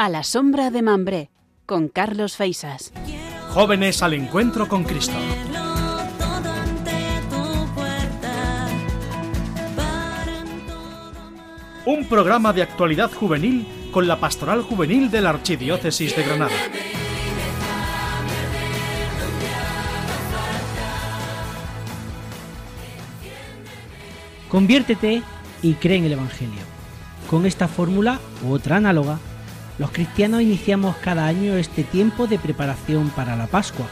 A la sombra de Mambré, con Carlos Feisas. Jóvenes al encuentro con Cristo. Un programa de actualidad juvenil con la Pastoral Juvenil de la Archidiócesis de Granada. Conviértete y cree en el Evangelio. Con esta fórmula u otra análoga, los cristianos iniciamos cada año este tiempo de preparación para la Pascua.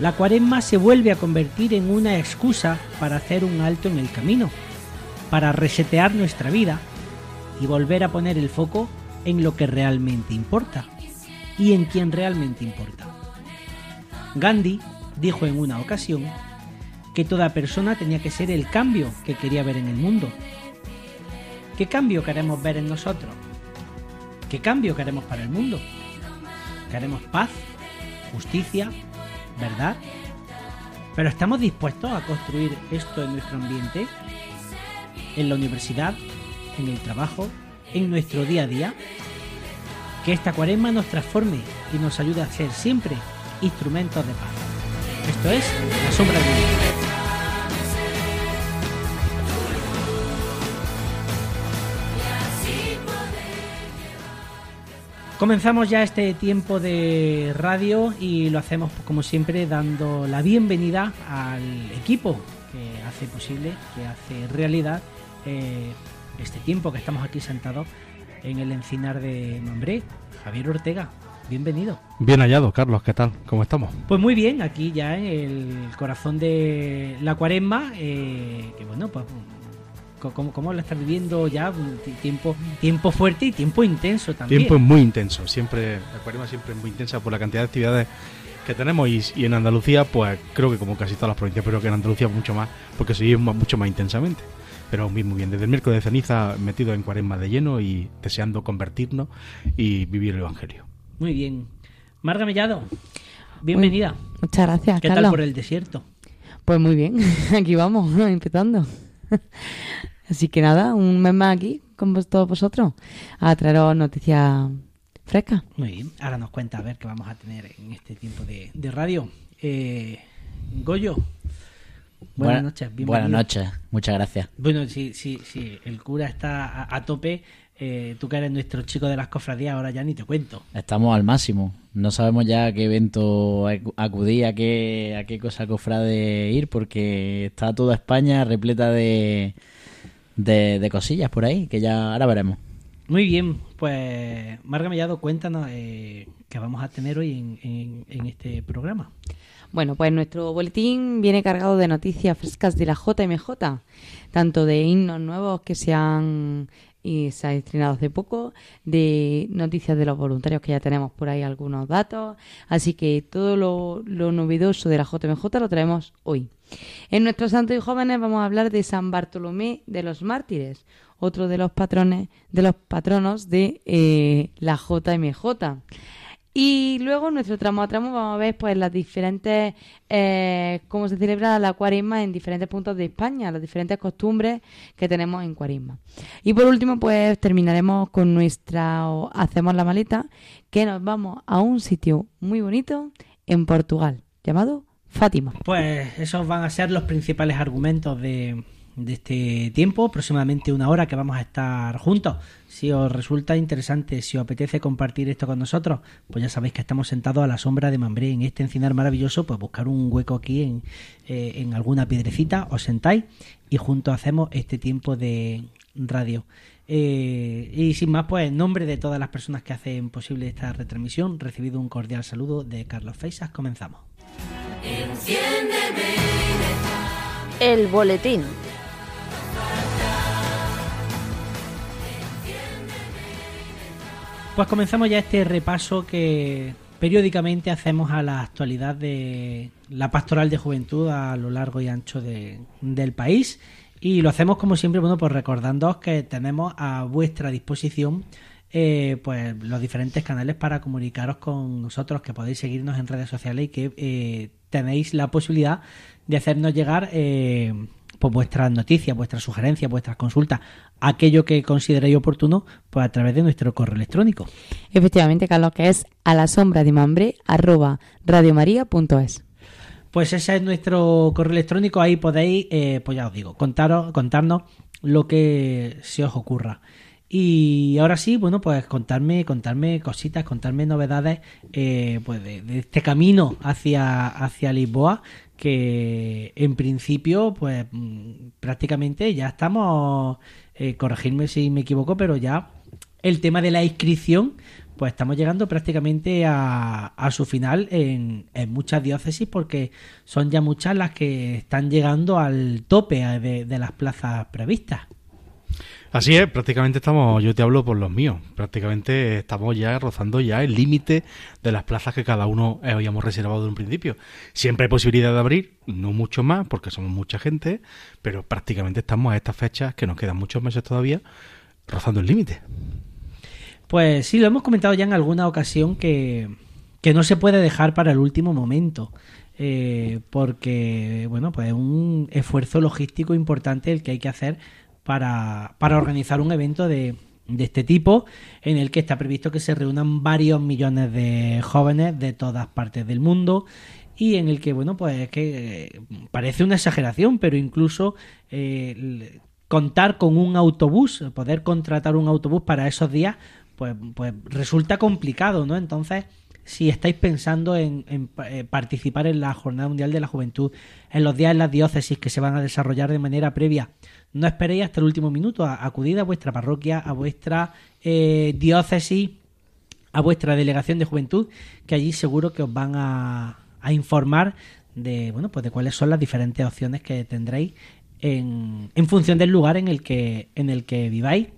La cuaresma se vuelve a convertir en una excusa para hacer un alto en el camino, para resetear nuestra vida y volver a poner el foco en lo que realmente importa y en quien realmente importa. Gandhi dijo en una ocasión que toda persona tenía que ser el cambio que quería ver en el mundo. ¿Qué cambio queremos ver en nosotros? ¿Qué cambio queremos para el mundo? ¿Queremos paz, justicia, verdad? ¿Pero estamos dispuestos a construir esto en nuestro ambiente? ¿En la universidad? ¿En el trabajo? ¿En nuestro día a día? Que esta cuaresma nos transforme y nos ayude a ser siempre instrumentos de paz. Esto es La Sombra de Comenzamos ya este tiempo de radio y lo hacemos como siempre dando la bienvenida al equipo que hace posible, que hace realidad eh, este tiempo que estamos aquí sentados en el encinar de Mambré. Javier Ortega, bienvenido. Bien hallado, Carlos, ¿qué tal? ¿Cómo estamos? Pues muy bien, aquí ya en el corazón de la cuaresma, eh, que bueno, pues cómo, cómo lo estás viviendo ya, tiempo, tiempo fuerte y tiempo intenso también. Tiempo muy intenso, siempre, la cuaresma siempre es muy intensa por la cantidad de actividades que tenemos y, y, en Andalucía, pues creo que como casi todas las provincias, pero que en Andalucía mucho más, porque se vive mucho más intensamente. Pero muy, muy bien, desde el miércoles de ceniza metido en cuaresma de lleno y deseando convertirnos y vivir el Evangelio. Muy bien. Marga Mellado, bienvenida. Uy, muchas gracias. ¿Qué Carlos? tal por el desierto? Pues muy bien, aquí vamos, empezando. Así que nada, un mes más aquí con todos vosotros a traeros noticias frescas. Muy bien, ahora nos cuenta a ver qué vamos a tener en este tiempo de, de radio. Eh, Goyo, buenas Buena- noches. bienvenido. Buenas noches, muchas gracias. Bueno, sí, sí, sí, el cura está a, a tope. Eh, tú que eres nuestro chico de las cofradías, ahora ya ni te cuento. Estamos al máximo. No sabemos ya a qué evento acu- acudir, a qué, a qué cosa cofrade ir, porque está toda España repleta de, de, de cosillas por ahí, que ya ahora veremos. Muy bien, pues Marga Mellado, cuéntanos eh, qué vamos a tener hoy en, en- en este programa. Bueno, pues nuestro boletín viene cargado de noticias frescas de la JMJ, tanto de himnos nuevos que se han y se han estrenado hace poco, de noticias de los voluntarios que ya tenemos por ahí algunos datos, así que todo lo, lo novedoso de la JMJ lo traemos hoy. En nuestros santos y jóvenes vamos a hablar de San Bartolomé de los Mártires, otro de los patrones, de los patronos de eh, la JMJ. Y luego nuestro tramo a tramo vamos a ver pues las diferentes eh, cómo se celebra la cuaresma en diferentes puntos de España, las diferentes costumbres que tenemos en cuaresma. Y por último pues terminaremos con nuestra o hacemos la maleta que nos vamos a un sitio muy bonito en Portugal llamado Fátima. Pues esos van a ser los principales argumentos de, de este tiempo, aproximadamente una hora que vamos a estar juntos. Si os resulta interesante, si os apetece compartir esto con nosotros, pues ya sabéis que estamos sentados a la sombra de Mambré, en este encinar maravilloso, pues buscar un hueco aquí en, eh, alguna piedrecita, os sentáis y juntos hacemos este tiempo de radio. Eh, y sin más, pues en nombre de todas las personas que hacen posible esta retransmisión, recibido un cordial saludo de Carlos Feisas, comenzamos. El boletín. Pues comenzamos ya este repaso que periódicamente hacemos a la actualidad de la pastoral de juventud a lo largo y ancho de- del país y lo hacemos como siempre, bueno, pues recordándoos que tenemos a vuestra disposición eh, pues los diferentes canales para comunicaros con nosotros, que podéis seguirnos en redes sociales y que eh, tenéis la posibilidad de hacernos llegar eh, pues vuestras noticias, vuestras sugerencias, vuestras consultas, aquello que consideréis oportuno, pues a través de nuestro correo electrónico. Efectivamente, Carlos, que es a la sombra de mambre arroba radiomaria.es. Pues ese es nuestro correo electrónico, ahí podéis, eh, pues ya os digo, contaros, contarnos lo que se os ocurra. Y ahora sí, bueno, pues contarme, contarme cositas, contarme novedades eh, pues de, este camino hacia, hacia Lisboa, que en principio, pues mm, prácticamente ya estamos, eh, corregirme si me equivoco, pero ya el tema de la inscripción, pues estamos llegando prácticamente a, a su final en, en muchas diócesis porque son ya muchas las que están llegando al tope eh, de las plazas previstas. Así es, prácticamente estamos, yo te hablo por los míos, prácticamente estamos ya rozando ya el límite de las plazas que cada uno habíamos reservado de un principio. Siempre hay posibilidad de abrir, no mucho más, porque somos mucha gente, pero prácticamente estamos a estas fechas, que nos quedan muchos meses todavía, rozando el límite. Pues sí, lo hemos comentado ya en alguna ocasión que, que no se puede dejar para el último momento. eh, porque, bueno, pues es un esfuerzo logístico importante el que hay que hacer para, para organizar un evento de, de este tipo en el que está previsto que se reúnan varios millones de jóvenes de todas partes del mundo y en el que, bueno, pues es que eh, parece una exageración, pero incluso eh, contar con un autobús, poder contratar un autobús para esos días, pues, pues resulta complicado, ¿no? Entonces, si estáis pensando en, eh, participar en la Jornada Mundial de la Juventud, en los días en las diócesis que se van a desarrollar de manera previa, no esperéis hasta el último minuto, acudid a vuestra parroquia, a vuestra eh, diócesis, a vuestra delegación de juventud, que allí seguro que os van a, a informar de bueno pues de cuáles son las diferentes opciones que tendréis en, en función del lugar en el que en el que viváis.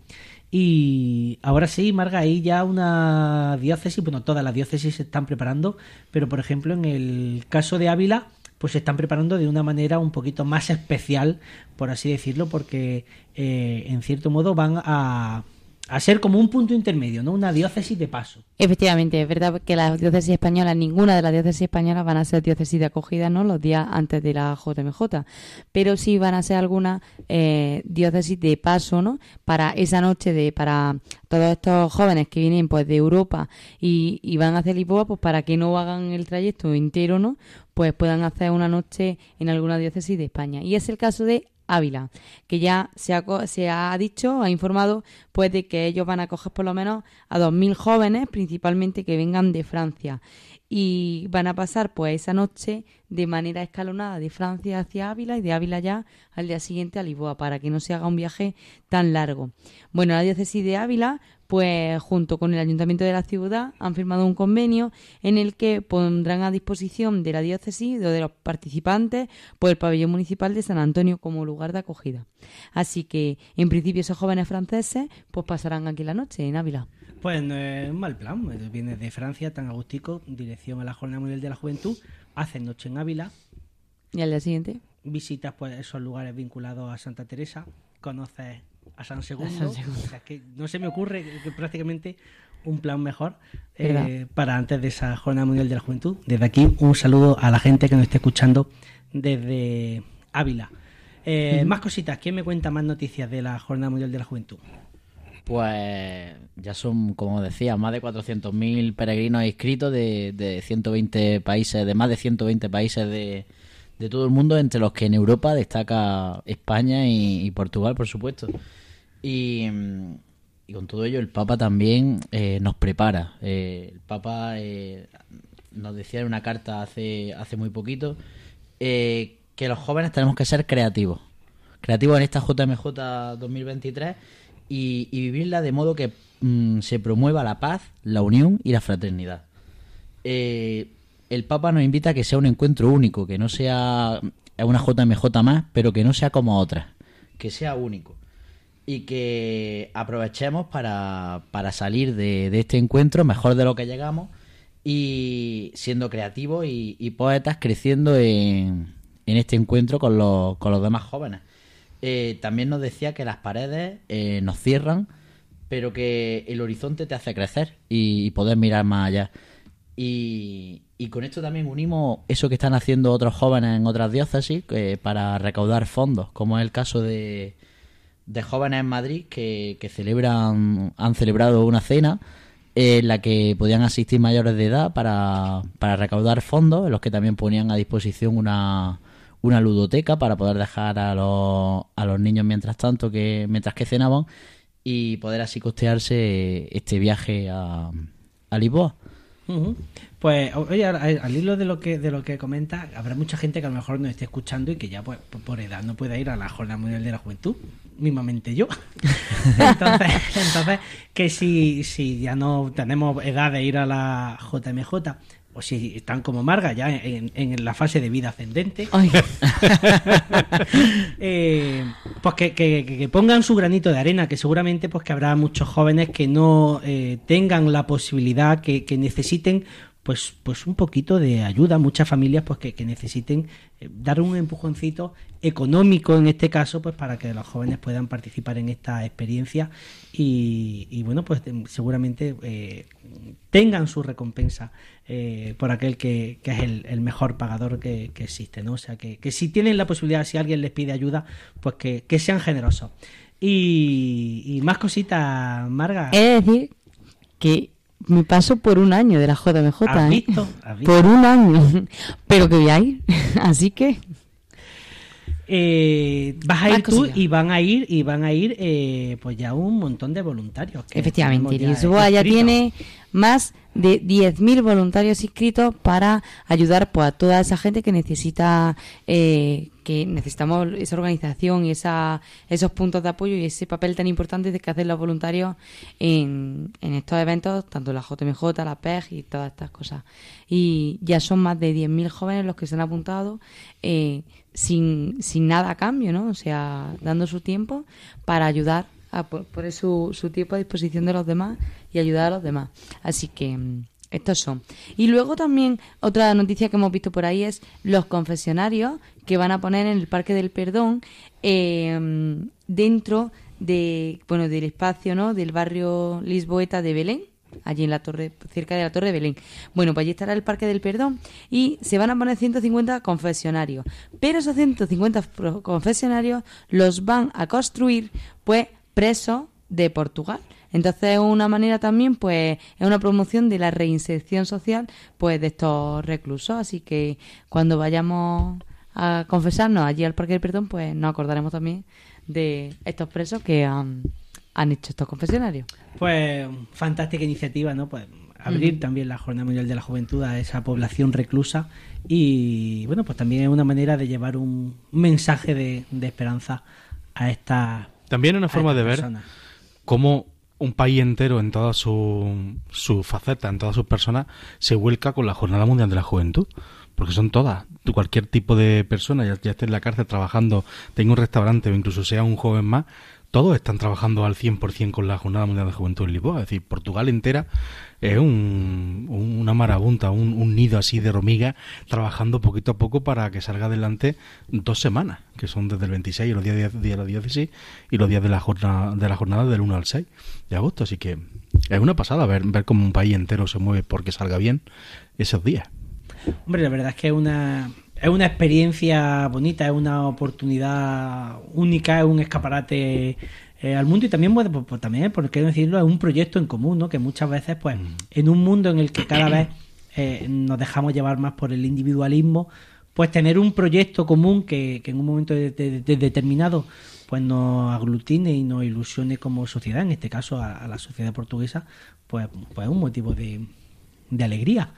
Y ahora sí, Marga, ahí ya una diócesis, bueno, todas las diócesis se están preparando, pero por ejemplo en el caso de Ávila, pues se están preparando de una manera un poquito más especial, por así decirlo, porque eh, en cierto modo van a, a ser como un punto intermedio, ¿no? Una diócesis de paso. Efectivamente, es verdad que las diócesis españolas, ninguna de las diócesis españolas van a ser diócesis de acogida, ¿no? Los días antes de la JMJ, pero sí van a ser algunas eh, diócesis de paso, ¿no? Para esa noche de, para todos estos jóvenes que vienen pues de Europa y, y van hacia Lisboa, pues para que no hagan el trayecto entero, ¿no? Pues puedan hacer una noche en alguna diócesis de España. Y es el caso de Ávila, que ya se ha, se ha dicho, ha informado, pues de que ellos van a coger por lo menos a 2.000 jóvenes, principalmente que vengan de Francia. Y van a pasar pues esa noche de manera escalonada de Francia hacia Ávila y de Ávila ya al día siguiente a Lisboa, para que no se haga un viaje tan largo. Bueno, la diócesis de Ávila, pues junto con el ayuntamiento de la ciudad, han firmado un convenio en el que pondrán a disposición de la diócesis, o de los participantes, pues el pabellón municipal de San Antonio como lugar de acogida. Así que, en principio, esos jóvenes franceses, pues pasarán aquí la noche en Ávila. Pues no es un mal plan. Vienes de Francia, tan agustico, dirección a la Jornada Mundial de la Juventud, haces noche en Ávila, Y al día siguiente, visitas pues esos lugares vinculados a Santa Teresa, conoces a San Segundo. San Segundo. O sea, que no se me ocurre que, prácticamente un plan mejor eh, para antes de esa Jornada Mundial de la Juventud. Desde aquí, un saludo a la gente que nos esté escuchando desde Ávila. Eh, Más cositas. ¿Quién me cuenta más noticias de la Jornada Mundial de la Juventud? Pues ya son, como decía, más de 400.000 peregrinos inscritos de, de 120 países, de más de 120 países de, de todo el mundo, entre los que en Europa destaca España y, Portugal, por supuesto. Y, y con todo ello, el Papa también eh, nos prepara. Eh, el Papa eh, nos decía en una carta hace, hace muy poquito eh, que los jóvenes tenemos que ser creativos. Creativos en esta JMJ 2023 y, y vivirla de modo que mm, se promueva la paz, la unión y la fraternidad. Eh, el Papa nos invita a que sea un encuentro único, que no sea una JMJ más, pero que no sea como otras, que sea único. Y que aprovechemos para, para salir de, este encuentro mejor de lo que llegamos y siendo creativos y, poetas creciendo en, en este encuentro con los, con los demás jóvenes. Eh, también nos decía que las paredes eh, nos cierran, pero que el horizonte te hace crecer y, y poder mirar más allá. Y, y con esto también unimos eso que están haciendo otros jóvenes en otras diócesis eh, para recaudar fondos, como es el caso de, de jóvenes en Madrid que, que celebran, han celebrado una cena en la que podían asistir mayores de edad para, para recaudar fondos, en los que también ponían a disposición una, una ludoteca para poder dejar a los, a los niños mientras tanto que mientras que cenaban y poder así costearse este viaje a, a Lisboa. Pues oye, al, al hilo de lo que de lo que comenta, habrá mucha gente que a lo mejor nos esté escuchando y que ya pues, por- por edad no pueda ir a la Jornada Mundial de la Juventud, mismamente yo. entonces, entonces que si, si ya no tenemos edad de ir a la JMJ, o si están como Marga ya en, en la fase de vida ascendente, eh, pues que, que- que- que pongan su granito de arena, que seguramente pues que habrá muchos jóvenes que no eh, tengan la posibilidad, que, que necesiten pues, pues un poquito de ayuda, muchas familias pues que, que necesiten eh, dar un empujoncito económico en este caso, pues para que los jóvenes puedan participar en esta experiencia y, y, bueno, pues seguramente eh, tengan su recompensa eh, por aquel que, que es el, el mejor pagador que, que existe, ¿no? O sea, que, que si tienen la posibilidad, si alguien les pide ayuda, pues que, que sean generosos. Y, y más cositas, Marga. de decir que me paso por un año de la JMJ. ¿Has ¿eh? ¿Has visto? Por un año. Pero que voy a ir. Así que. Eh, vas a Más ir tú y van a ir y van a ir eh, pues ya un montón de voluntarios. que Efectivamente, tenemos Lisboa ya tiene más de 10.000 voluntarios inscritos para ayudar pues, a toda esa gente que necesita, eh, que necesitamos esa organización y esa, esos puntos de apoyo y ese papel tan importante de que hacen los voluntarios en, en estos eventos, tanto la JMJ, la PEG y todas estas cosas. Y ya son más de 10.000 jóvenes los que se han apuntado eh, sin, sin nada a cambio, ¿no? O sea, dando su tiempo para ayudar a po- poner su, su tiempo a disposición de los demás y ayudar a los demás. Así que mm, estos son. Y luego también otra noticia que hemos visto por ahí es los confesionarios que van a poner en el Parque del Perdón mm, dentro de bueno del espacio no del barrio lisboeta de Belén allí en la torre cerca de la torre de Belén. Bueno pues allí estará el Parque del Perdón y se van a poner 150 confesionarios. Pero esos 150 pro- confesionarios los van a construir pues presos de Portugal entonces es una manera también pues es una promoción de la reinserción social pues de estos reclusos. Así que cuando vayamos a confesarnos allí al Parque del Perdón pues nos acordaremos también de estos presos que han, han hecho estos confesionarios. Pues fantástica iniciativa, ¿no? Pues abrir también la Jornada Mundial de la Juventud a esa población reclusa y bueno, pues también es una manera de llevar un mensaje de, de esperanza a esta También es una forma de ver cómo un país entero en todas sus su facetas, en todas sus personas, se vuelca con la Jornada Mundial de la Juventud. Porque son todas. Cualquier tipo de persona, ya, ya esté en la cárcel trabajando, tenga un restaurante o incluso sea un joven más, todos están trabajando al 100% con la Jornada Mundial de Juventud en Lisboa. Es decir, Portugal entera es un, un- una marabunta, un, nido así de hormigas, trabajando poquito a poco para que salga adelante dos semanas, que son desde el 26, los días de, la diócesis, y los días de la jornada, de la jornada del 1 al 6 de agosto. Así que es una pasada ver, ver cómo un país entero se mueve porque salga bien esos días. Hombre, la verdad es que es una, es una experiencia bonita, es una oportunidad única, es un escaparate eh, al mundo y también, bueno, pues, pues también, por qué decirlo, es un proyecto en común, ¿no? Que muchas veces, pues, en un mundo en el que cada vez eh, nos dejamos llevar más por el individualismo, pues tener un proyecto común que, que en un momento de- de- de- determinado pues nos aglutine y nos ilusione como sociedad, en este caso a, a la sociedad portuguesa, pues, pues es un motivo de, de alegría.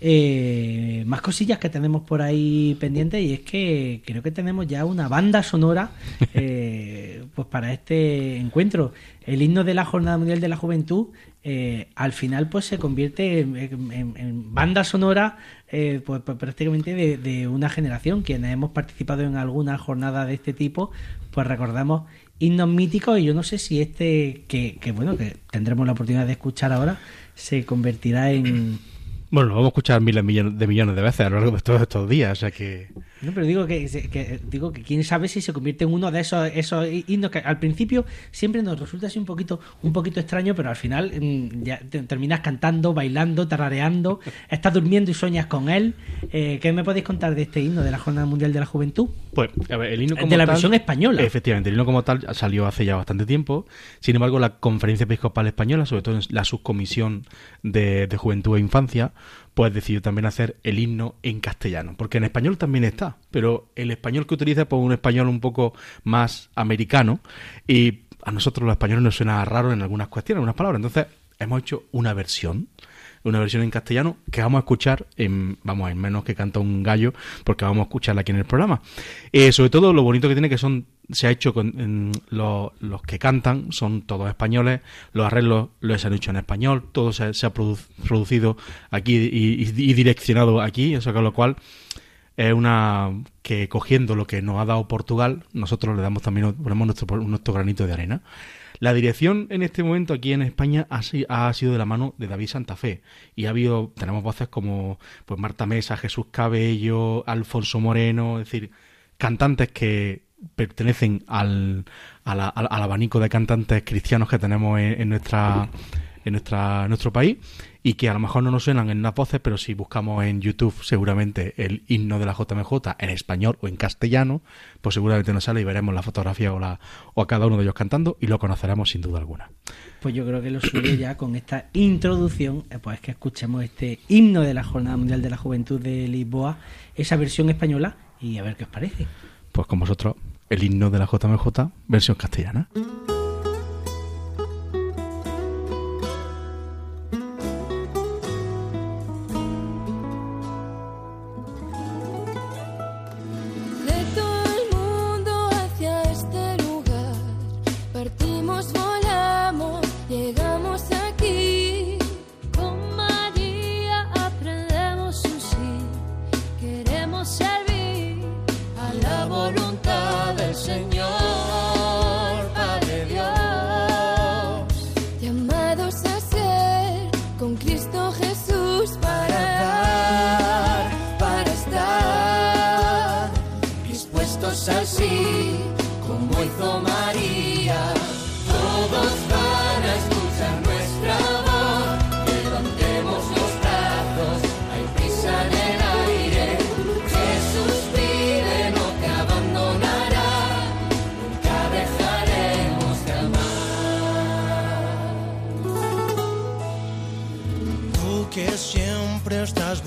Eh, más cosillas que tenemos por ahí pendientes y es que creo que tenemos ya una banda sonora eh, pues para este encuentro. El himno de la Jornada Mundial de la Juventud eh, al final pues se convierte en, banda sonora eh, pues, pues, prácticamente de, de una generación. Quienes hemos participado en alguna jornada de este tipo pues recordamos himnos míticos y yo no sé si este que, que bueno que tendremos la oportunidad de escuchar ahora se convertirá en Bueno, lo vamos a escuchar miles de millones de veces a lo largo de todos estos días, o sea que No, pero digo que, que- digo que quién sabe si se convierte en uno de esos, esos himnos que al principio siempre nos resulta así un poquito, un poquito extraño, pero al final mm, ya te- terminas cantando, bailando, tarareando, estás durmiendo y sueñas con él. Eh, ¿Qué me podéis contar de este himno de la Jornada Mundial de la Juventud? Pues, a ver, el himno De como la tal- versión española. Efectivamente, el himno como tal salió hace ya bastante tiempo. Sin embargo, la Conferencia Episcopal Española, sobre todo en la subcomisión de, de Juventud e Infancia, pues decidió también hacer el himno en castellano. Porque en español también está, pero el español que utiliza pues un español un poco más americano y a nosotros los españoles nos suena raro en algunas cuestiones, en algunas palabras. Entonces, hemos hecho una versión una versión en castellano que vamos a escuchar en, vamos, en menos que canta un gallo, porque vamos a escucharla aquí en el programa. Eh, sobre todo lo bonito que tiene que son, se ha hecho con los, que cantan, son todos españoles, los arreglos los han hecho en español, todo se, ha produ- producido aquí y, direccionado aquí, eso con lo cual es una que cogiendo lo que nos ha dado Portugal, nosotros le damos también, ponemos nuestro, nuestro granito de arena. La dirección en este momento aquí en España ha sido de la mano de David Santa Fe y ha habido, tenemos voces como pues Marta Mesa, Jesús Cabello, Alfonso Moreno, es decir, cantantes que pertenecen al, a al, abanico de cantantes cristianos que tenemos en, en nuestra en nuestra nuestro país y que a lo mejor no nos suenan en las voces, pero si buscamos en YouTube seguramente el himno de la JMJ en español o en castellano, pues seguramente nos sale y veremos la fotografía o, la, o a cada uno de ellos cantando y lo conoceremos sin duda alguna. Pues yo creo que lo suyo ya con esta introducción, eh, pues es que escuchemos este himno de la Jornada Mundial de la Juventud de Lisboa, esa versión española, y a ver qué os parece. Pues con vosotros el himno de la JMJ versión castellana. Cristo Jesús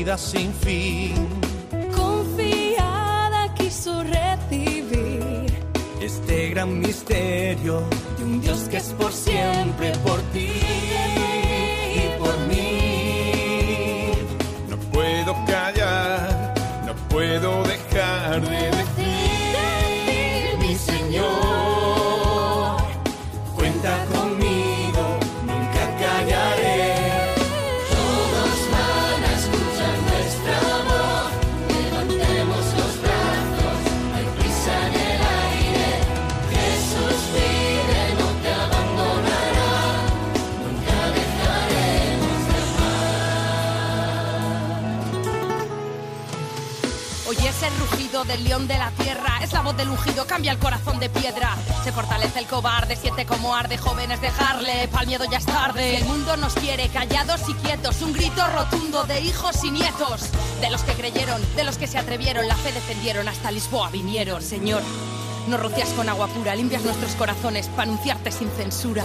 vida sin fin. confiada quiso recibir Este gran misterio de un Dios que es por siempre por cambia el corazón de piedra. Se fortalece el cobarde, siente como arde, jóvenes dejarle, pa'l miedo ya es tarde. El mundo nos quiere callados y quietos, un grito rotundo de hijos y nietos. De los que creyeron, de los que se atrevieron, la fe defendieron, hasta Lisboa vinieron. Señor, nos rocias con agua pura, limpias nuestros corazones para anunciarte sin censura.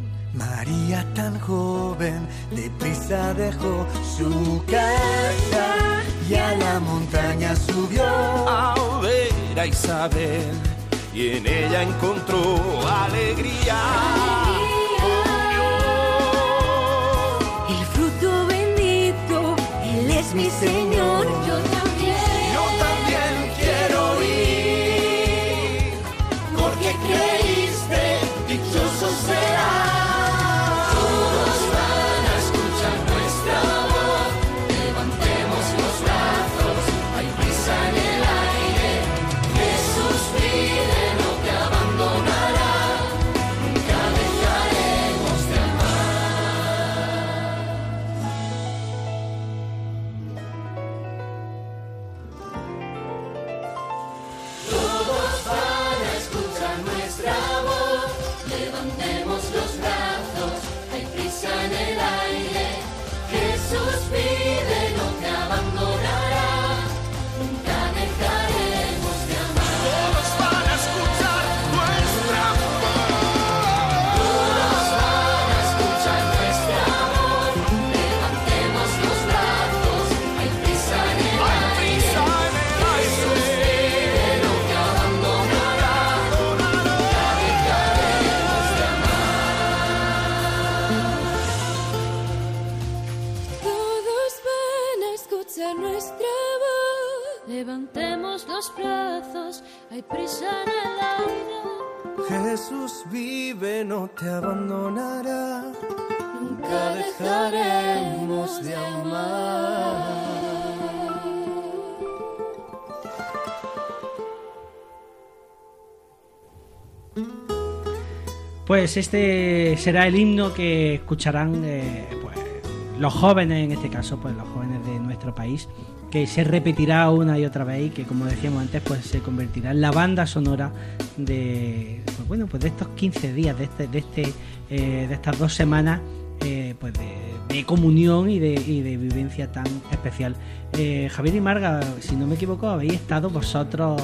María tan joven, deprisa dejó su casa y a la montaña subió. a ver a Isabel y en ella encontró alegría. El fruto bendito, Él es mi Señor. Yo también. Yo también quiero ir, porque creíste, Pues este será el himno que escucharán eh, pues, los jóvenes, en este caso, pues los jóvenes de nuestro país, que se repetirá una y otra vez y que, como decíamos antes, pues se convertirá en la banda sonora de, pues, bueno, pues de estos 15 días, de este, de este, eh, de estas dos semanas, eh, pues de, comunión y de, vivencia tan especial. Javier y Marga, si no me equivoco, habéis estado vosotros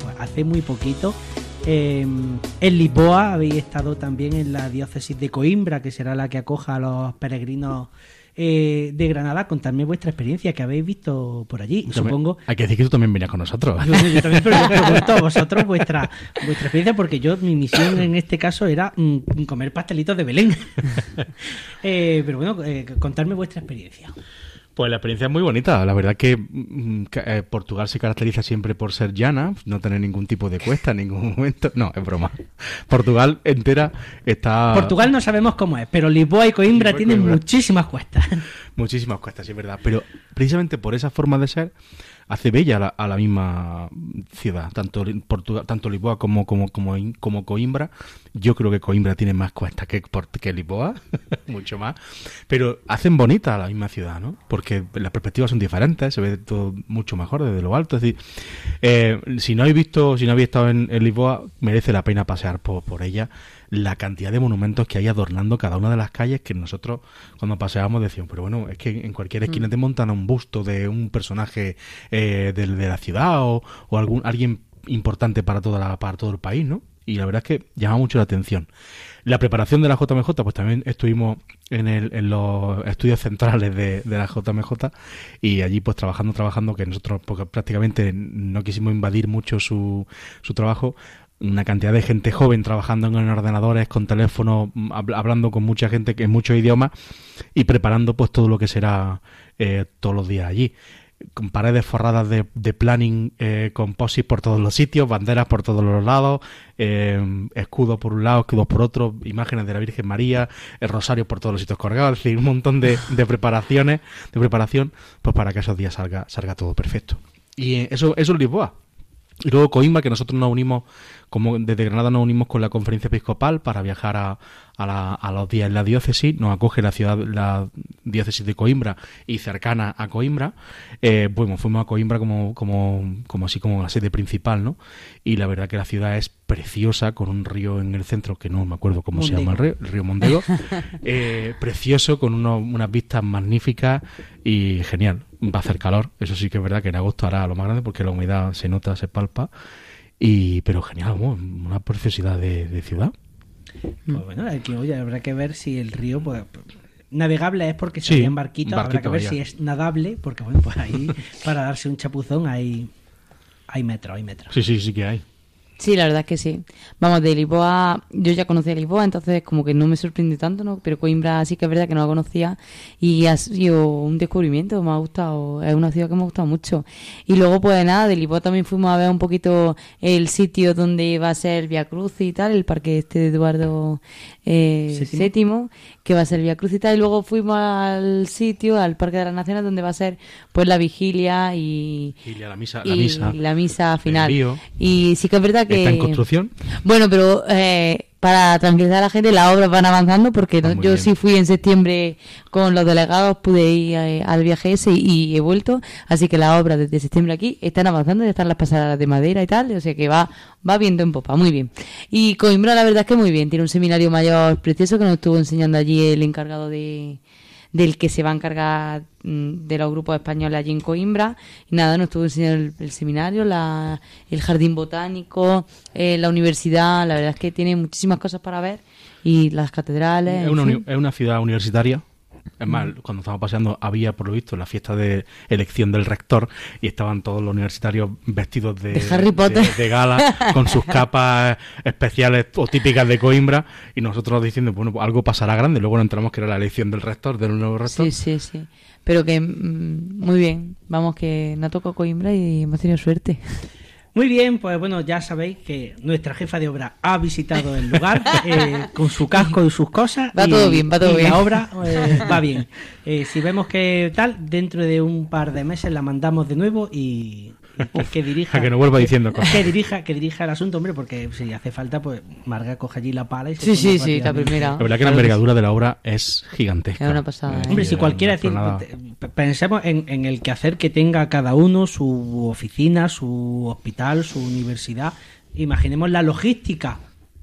pues, hace muy poquito eh, en Lisboa habéis estado también en la diócesis de Coimbra, que será la que acoja a los peregrinos eh, de Granada. Contadme vuestra experiencia que habéis visto por allí. También- Supongo. Hay que decir que tú también venías con nosotros. Yo, yo también, pero yo pregunto a vosotros vuestra, vuestra experiencia, porque yo, mi misión en este caso era mm, comer pastelitos de Belén. Eh, pero bueno, eh, contadme vuestra experiencia. Pues la experiencia es muy bonita. La verdad que mm, eh, Portugal se caracteriza siempre por ser llana, no tener ningún tipo de cuesta en ningún momento. No, es broma. Portugal entera está... Portugal no sabemos cómo es, pero Lisboa y Coimbra Lisboa y tienen Coimbra. muchísimas cuestas. Muchísimas cuestas, sí, es verdad. Pero precisamente por esa forma de ser, hace bella a la, a la misma ciudad. Tanto Portugal, tanto Lisboa como, como, como, como Coimbra. Yo creo que Coimbra tiene más cuestas que, que Lisboa, mucho más. Pero hacen bonita a la misma ciudad, ¿no? Porque las perspectivas son diferentes, se ve todo mucho mejor desde lo alto. Es decir, eh, si no habéis visto, si no habéis estado en, en Lisboa, merece la pena pasear por, por ella. La cantidad de monumentos que hay adornando cada una de las calles que nosotros cuando paseábamos decíamos, pero bueno, es que en cualquier esquina Mm. te montan un busto de un personaje eh, del- de, la ciudad o, o algún alguien importante para toda la, para todo el país, ¿no? Y la verdad es que llama mucho la atención. La preparación de la JMJ, pues también estuvimos en, el, en los estudios centrales de, de la JMJ y allí pues trabajando, trabajando, que nosotros porque prácticamente no quisimos invadir mucho su, su trabajo, una cantidad de gente joven trabajando en ordenadores, con teléfonos, mm, habl- hablando con mucha gente que en muchos idiomas y preparando pues todo lo que será eh, todos los días allí. con paredes forradas de, planning eh, con posis por todos los sitios, banderas por todos los lados, eh, escudos por un lado, escudos por otro, imágenes de la Virgen María, el rosario por todos los sitios colgados, es decir, un montón de, de preparaciones, de preparación, pues para que esos días salga, salga todo perfecto. Y eso, eso es Lisboa. Y luego Coimbra, que nosotros nos unimos, como desde Granada nos unimos con la conferencia episcopal para viajar a, a, la- a los días en la diócesis, nos acoge la ciudad, la diócesis de Coimbra y cercana a Coimbra. Eh, bueno, fuimos a Coimbra como, como, como así como la sede principal, ¿no? Y la verdad que la ciudad es preciosa, con un río en el centro que no me acuerdo cómo se llama el río, el río Mondego. Eh, precioso, con uno- unas vistas magníficas y genial. Va a hacer calor, eso sí que es verdad que en agosto hará lo más grande porque la humedad se nota, se palpa. Y, pero genial, una preciosidad de, de ciudad. Pues bueno, aquí oye, habrá que ver si el río, pues, navegable es porque Sí, se en barquito, habrá que ver si es nadable, porque bueno, pues ahí para darse un chapuzón hay, hay metros, hay metros. Sí, sí, sí que hay. Sí, la verdad es que sí. Vamos, de Lisboa, yo ya conocía Lisboa, entonces como que no me sorprende tanto, ¿no? Pero Coimbra sí que es verdad que no la conocía y ha sido un descubrimiento, me ha gustado, es una ciudad que me ha gustado mucho. Y luego, pues nada, de Lisboa también fuimos a ver un poquito el sitio donde va a ser Via Cruz y tal, el parque este de Eduardo eh, Séptimo. Que va a ser Via Cruz y luego fuimos al sitio, al Parque de las Naciones, donde va a ser pues la vigilia y, la misa, la y misa. la misa final. envío. Y sí que es verdad que... Está en construcción. Bueno, pero eh, para tranquilizar a la gente, las obras van avanzando porque no- Ah, yo bien. sí fui en septiembre con los delegados, pude ir eh, al viaje ese y, he vuelto. Así que las obras desde septiembre aquí están avanzando, ya están las pasadas de madera y tal, o sea que va, va viendo en popa, muy bien. Y Coimbra la verdad es que muy bien, tiene un seminario mayor precioso que nos estuvo enseñando allí el encargado de del que se va a encargar mm, de los grupos españoles allí en Coimbra. Y nada, nos estuvo enseñando el, el seminario, la, el jardín botánico, eh, la universidad. La verdad es que tiene muchísimas cosas para ver. Y las catedrales. Es en una, fin. es una ciudad universitaria. Es más, cuando estábamos paseando había, por lo visto, la fiesta de elección del rector y estaban todos los universitarios vestidos de, De Harry Potter. de- de gala, con sus capas especiales o típicas de Coimbra y nosotros diciendo, bueno, pues algo pasará grande. Luego nos enteramos que era la elección del rector, del nuevo rector. Sí, sí, sí. Pero que mm, muy bien. Vamos, que no tocó Coimbra y hemos tenido suerte. Muy bien, pues bueno, ya sabéis que nuestra jefa de obra ha visitado el lugar eh, con su casco y sus cosas. Va y- todo bien, va todo y bien. La obra eh, va bien. Eh, si vemos que tal, dentro de un par de meses la mandamos de nuevo y, y que dirija. A que no vuelva diciendo cosas. Que dirija, que dirija el asunto, hombre, porque si hace falta, pues Marga coge allí la pala y se Sí, sí, sí, la primera. La verdad que la envergadura de la obra es gigantesca. Es una pasada, ¿eh? Hombre, si Eh, cualquiera p- pensemos en, en el quehacer que tenga cada uno, su oficina, su hospital, su universidad. Imaginemos la logística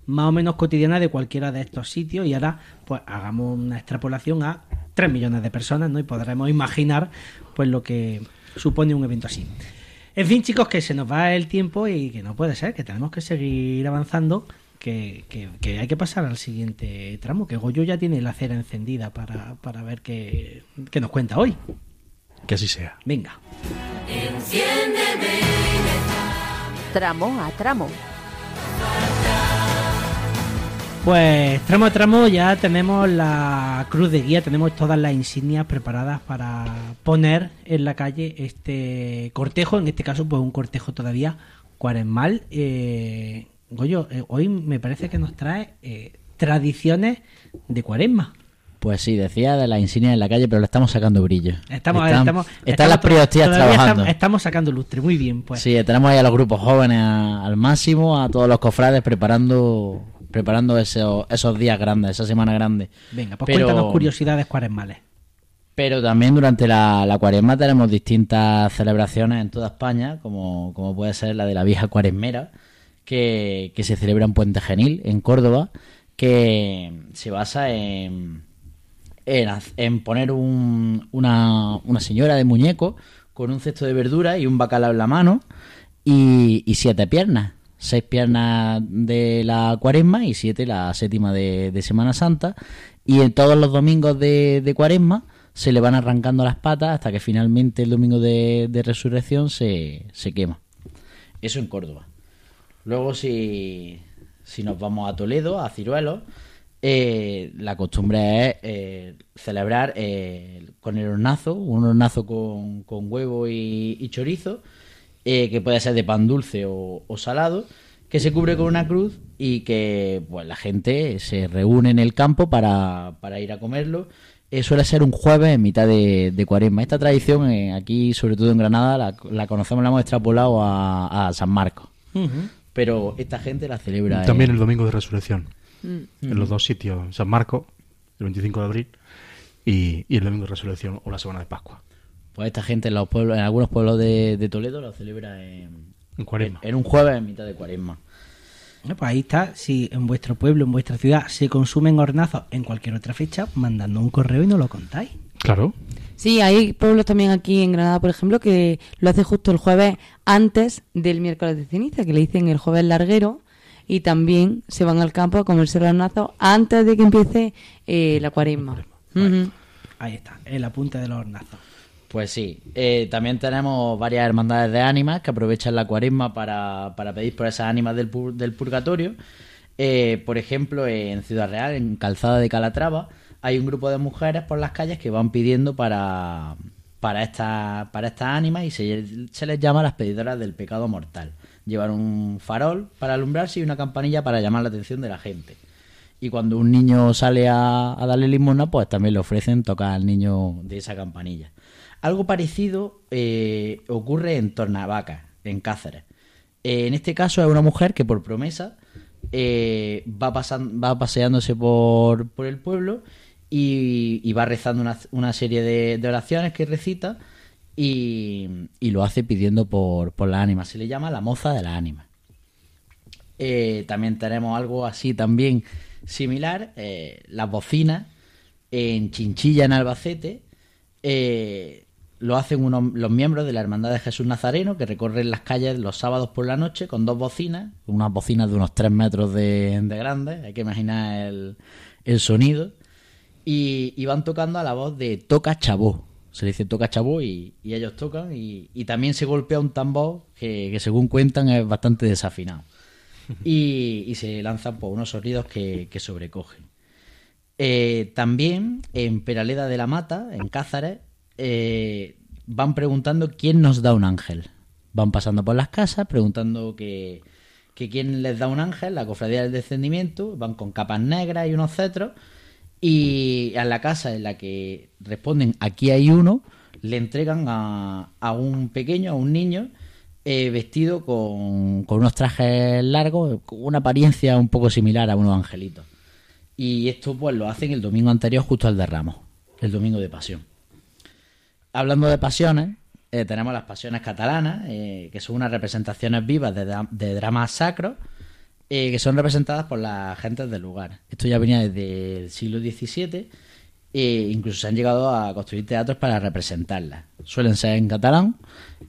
más o menos cotidiana de cualquiera de estos sitios y ahora pues hagamos una extrapolación a 3 millones de personas, ¿no? Y podremos imaginar pues lo que supone un evento así. En fin, chicos, que se nos va el tiempo y que no puede ser, que tenemos que seguir avanzando, que, que- que hay que pasar al siguiente tramo, que Goyo ya tiene la cera encendida para, para ver qué, qué nos cuenta hoy. Que así sea. Venga. Tramo a tramo. Pues tramo a tramo ya tenemos la cruz de guía, tenemos todas las insignias preparadas para poner en la calle este cortejo, en este caso pues un cortejo todavía cuaresmal. Eh, Goyo, eh, hoy me parece que nos trae eh, tradiciones de cuaresma. Pues sí, decía de la insignia en la calle, pero le estamos sacando brillo. Estamos, están, estamos, están las todavía trabajando. Estamos, estamos sacando lustre, muy bien, pues. Sí, tenemos ahí a los grupos jóvenes a- al máximo, a todos los cofrades preparando preparando esos, esos días grandes, esa semana grande. Venga, pues Pero- cuéntanos curiosidades cuaresmales. Pero también durante la, la cuaresma tenemos distintas celebraciones en toda España, como, como puede ser la de la vieja cuaresmera, que, que se celebra en Puente Genil, en Córdoba, que se basa en, en, poner un- una, una señora de muñeco con un cesto de verdura y un bacalao en la mano y, y siete piernas. Seis piernas de la cuaresma y siete la séptima de, de Semana Santa. Y en todos los domingos de, de cuaresma se le van arrancando las patas hasta que finalmente el domingo de, de resurrección se, se quema. Eso en Córdoba. Luego si, si nos vamos a Toledo, a Ciruelos, eh, la costumbre es eh, celebrar eh, con el hornazo, un hornazo con, con huevo y, y chorizo, eh, que puede ser de pan dulce o, o salado, que se cubre con una cruz y que pues la gente se reúne en el campo para, para ir a comerlo. Eh, suele ser un jueves en mitad de, de cuaresma. Esta tradición eh, aquí, sobre todo en Granada, la, la conocemos, la hemos extrapolado a, a San Marcos. Pero esta gente la celebra. También en- el domingo de resurrección. Mm. En los dos sitios, San Marco, el 25 de abril, y, y el domingo de resurrección o la semana de Pascua. Pues esta gente en, los pueblos, en algunos pueblos de, de Toledo lo celebra en, En Cuaresma. en un jueves en mitad de cuaresma. Bueno, Pues ahí está, si en vuestro pueblo, en vuestra ciudad, se consumen hornazos en cualquier otra fecha, mandando un correo y nos lo contáis. Claro. Sí, hay pueblos también aquí en Granada, por ejemplo, que lo hace justo el jueves antes del miércoles de ceniza, que le dicen el jueves larguero, y también se van al campo a comerse los hornazos antes de que empiece eh, la cuaresma. Ahí está, el apunte de los hornazos. Pues sí, eh, también tenemos varias hermandades de ánimas que aprovechan la cuaresma para, para pedir por esas ánimas del, pur- del purgatorio. Eh, por ejemplo, en Ciudad Real, en Calzada de Calatrava, hay un grupo de mujeres por las calles que van pidiendo para, para, esta, para estas ánimas y se, se les llama las pedidoras del pecado mortal. Llevan un farol para alumbrarse y una campanilla para llamar la atención de la gente. Y cuando un niño sale a, a darle limosna, pues también le ofrecen tocar al niño de esa campanilla. Algo parecido eh, ocurre en Tornavaca, en Cáceres. Eh, en este caso es una mujer que por promesa eh, va, pasan- va paseándose por, por el pueblo y, va rezando una, una serie de, oraciones que recita y, y lo hace pidiendo por, por la ánima. Se le llama la moza de la ánima. También tenemos algo así también similar, las bocinas en Chinchilla, en Albacete, lo hacen unos, los miembros de la Hermandad de Jesús Nazareno que recorren las calles los sábados por la noche con dos bocinas, unas bocinas de unos 3 metros de, de grande, hay que imaginar el, el sonido, y, y van tocando a la voz de Toca Chabó. Se le dice Toca Chabó y, y ellos tocan, y, y también se golpea un tambor que, que según cuentan es bastante desafinado. Y, y se lanzan por unos sonidos que, que sobrecogen. Eh, también en Peraleda de la Mata, en Cázares, eh, van preguntando quién nos da un ángel. Van pasando por las casas preguntando que, quién les da un ángel, la cofradía del descendimiento, van con capas negras y unos cetros, y a la casa en la que responden aquí hay uno, le entregan a, a un pequeño, a un niño, eh, vestido con, con unos trajes largos, con una apariencia un poco similar a unos angelitos. Y esto pues lo hacen el domingo anterior justo al de Ramos, el domingo de pasión. Hablando de pasiones, eh, tenemos las pasiones catalanas, eh, que son unas representaciones vivas de, dra- de dramas sacros, eh, que son representadas por las gentes del lugar. Esto ya venía desde el siglo XVII, e incluso se han llegado a construir teatros para representarlas. Suelen ser en catalán,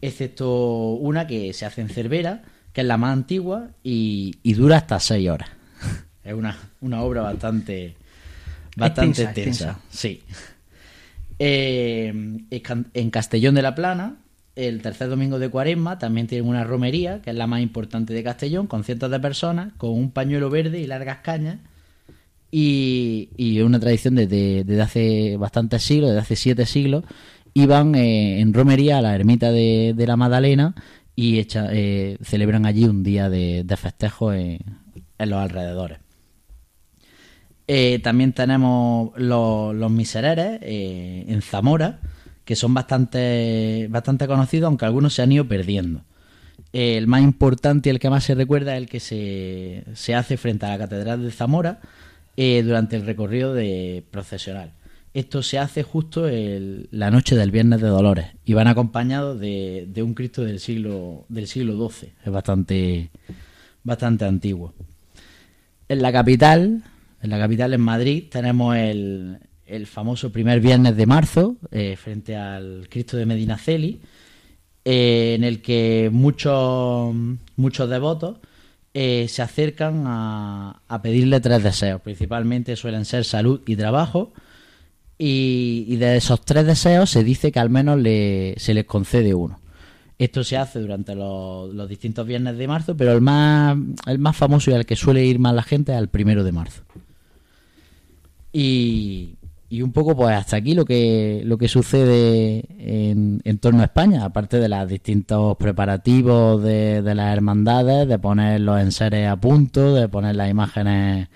excepto una que se hace en Cervera, que es la más antigua y, y dura hasta seis horas. es una, una obra bastante, bastante Extensa, tensa. extensa. Sí. Eh, en Castellón de la Plana, el tercer domingo de Cuaresma, también tienen una romería, que es la más importante de Castellón, con cientos de personas, con un pañuelo verde y largas cañas. Y, y una tradición desde, hace bastantes siglos, desde hace siete siglos, iban eh, en romería a la ermita de, la Magdalena y echa- eh, celebran allí un día de, festejo en los alrededores. Eh, también tenemos los, los misereres eh, en Zamora, que son bastante, bastante conocidos, aunque algunos se han ido perdiendo. El más importante y el que más se recuerda es el que se, se hace frente a la Catedral de Zamora eh, durante el recorrido de procesional. Esto se hace justo la noche del Viernes de Dolores y van acompañados de, de un Cristo del siglo, del siglo XII. Es bastante, bastante antiguo. En la capital, en la capital en Madrid, tenemos el, el famoso primer viernes de marzo, eh, frente al Cristo de Medinaceli, eh, en el que muchos, muchos devotos eh, se acercan a, a pedirle tres deseos. Principalmente suelen ser salud y trabajo. Y, y de esos tres deseos se dice que al menos le- se les concede uno. Esto se hace durante los, los distintos viernes de marzo, pero el más, el más famoso y al que suele ir más la gente es el primero de marzo. Y, y un poco pues hasta aquí lo que lo que sucede en, en torno a España, aparte de los distintos preparativos de, de las hermandades, de poner los enseres a punto, de poner las imágenes